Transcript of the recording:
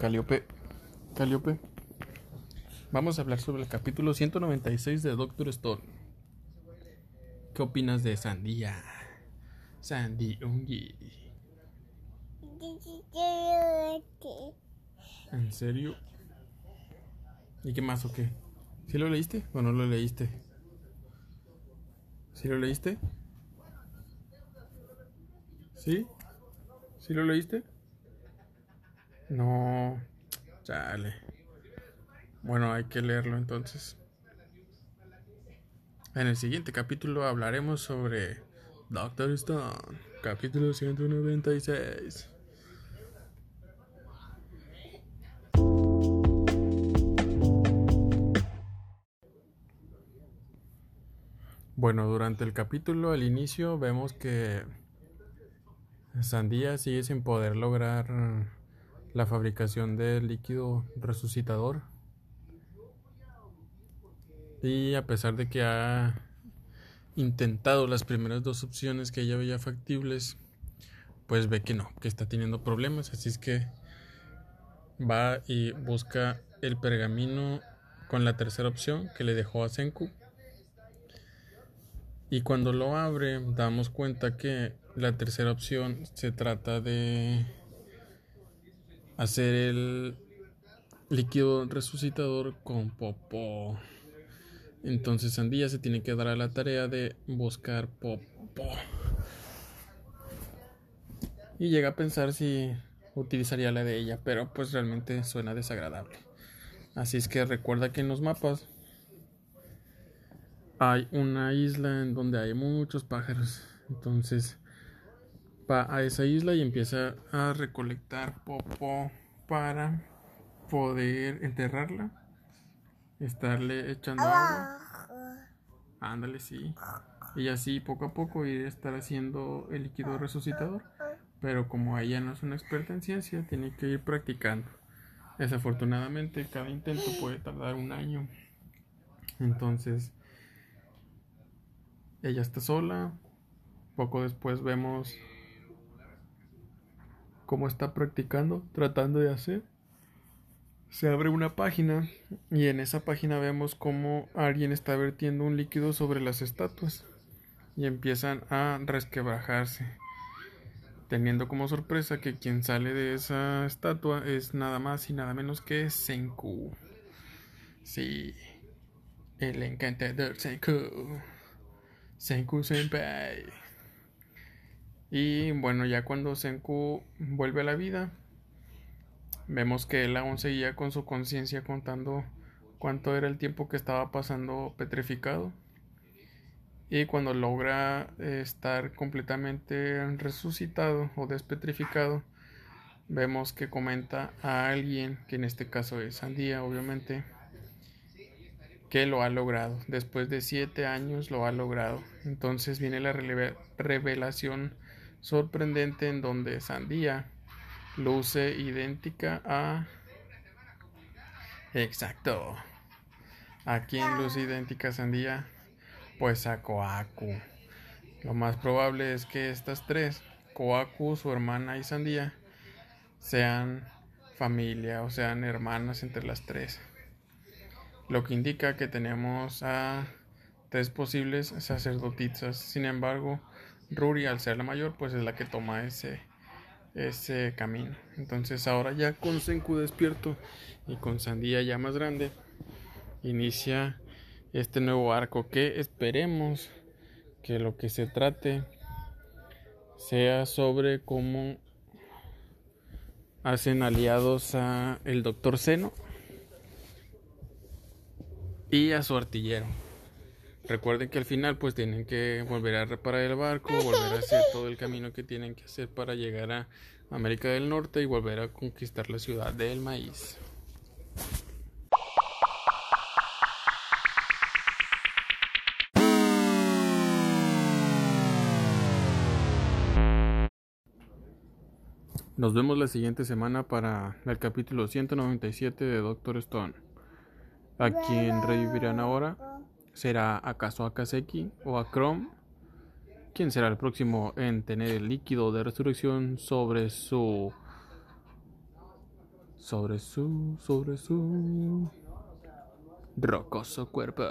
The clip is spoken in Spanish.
Caliope. Caliope. Vamos a hablar sobre el capítulo 196 de Doctor Stone. ¿Qué opinas de Sandía? Sandy Ungi. ¿En serio? ¿Y qué más o qué? ¿Sí lo leíste o no lo leíste? ¿Sí lo leíste? ¿Sí? ¿Sí lo leíste? No. Chale. Bueno, hay que leerlo entonces. En el siguiente capítulo hablaremos sobre Doctor Stone, capítulo 196. Bueno, durante el capítulo al inicio vemos que Sandía sigue sin poder lograr la fabricación del líquido resucitador. Y a pesar de que ha intentado las primeras dos opciones que ella veía factibles, pues ve que no, que está teniendo problemas. Así es que va y busca el pergamino con la tercera opción que le dejó a Senku. Y cuando lo abre, damos cuenta que la tercera opción se trata de hacer el líquido resucitador con popó. Entonces Sandía se tiene que dar a la tarea de buscar popó. Y llega a pensar si utilizaría la de ella, pero pues realmente suena desagradable. Así es que recuerda que en los mapas hay una isla en donde hay muchos pájaros. Entonces va a esa isla y empieza a recolectar popó para poder enterrarla. Estarle echando agua. Ándale, sí. Y así poco a poco ir a estar haciendo el líquido resucitador. Pero como ella no es una experta en ciencia, tiene que ir practicando. Desafortunadamente, cada intento puede tardar un año. Entonces, ella está sola. Poco después vemos cómo está practicando, tratando de hacer. Se abre una página y en esa página vemos cómo alguien está vertiendo un líquido sobre las estatuas y empiezan a resquebrajarse, teniendo como sorpresa que quien sale de esa estatua es nada más y nada menos que Senku. Sí, el encantador Senku. Senku Senpai. Y bueno, ya cuando Senku vuelve a la vida, vemos que él aún seguía con su conciencia contando cuánto era el tiempo que estaba pasando petrificado. Y cuando logra estar completamente resucitado o despetrificado, vemos que comenta a alguien, que en este caso es Sandía, obviamente, que lo ha logrado. Después de siete años lo ha logrado. Entonces viene la revelación sorprendente en donde Sandía luce idéntica a... Exacto. ¿A quién luce idéntica Sandía? Pues a Koaku. Lo más probable es que estas tres, Koaku, su hermana y Sandía, sean familia o sean hermanas entre las tres lo que indica que tenemos a tres posibles sacerdotisas. Sin embargo, Ruri, al ser la mayor, pues es la que toma ese, ese camino. Entonces ahora ya con Senku despierto y con Sandía ya más grande, inicia este nuevo arco que esperemos que lo que se trate sea sobre cómo hacen aliados a el doctor Seno y a su artillero. Recuerden que al final pues tienen que volver a reparar el barco, volver a hacer todo el camino que tienen que hacer para llegar a América del Norte y volver a conquistar la ciudad del maíz. Nos vemos la siguiente semana para el capítulo 197 de Doctor Stone. ¿A quién revivirán ahora? ¿Será acaso a Kaseki o a Chrome? ¿Quién será el próximo en tener el líquido de resurrección sobre su sobre su, sobre su rocoso cuerpo.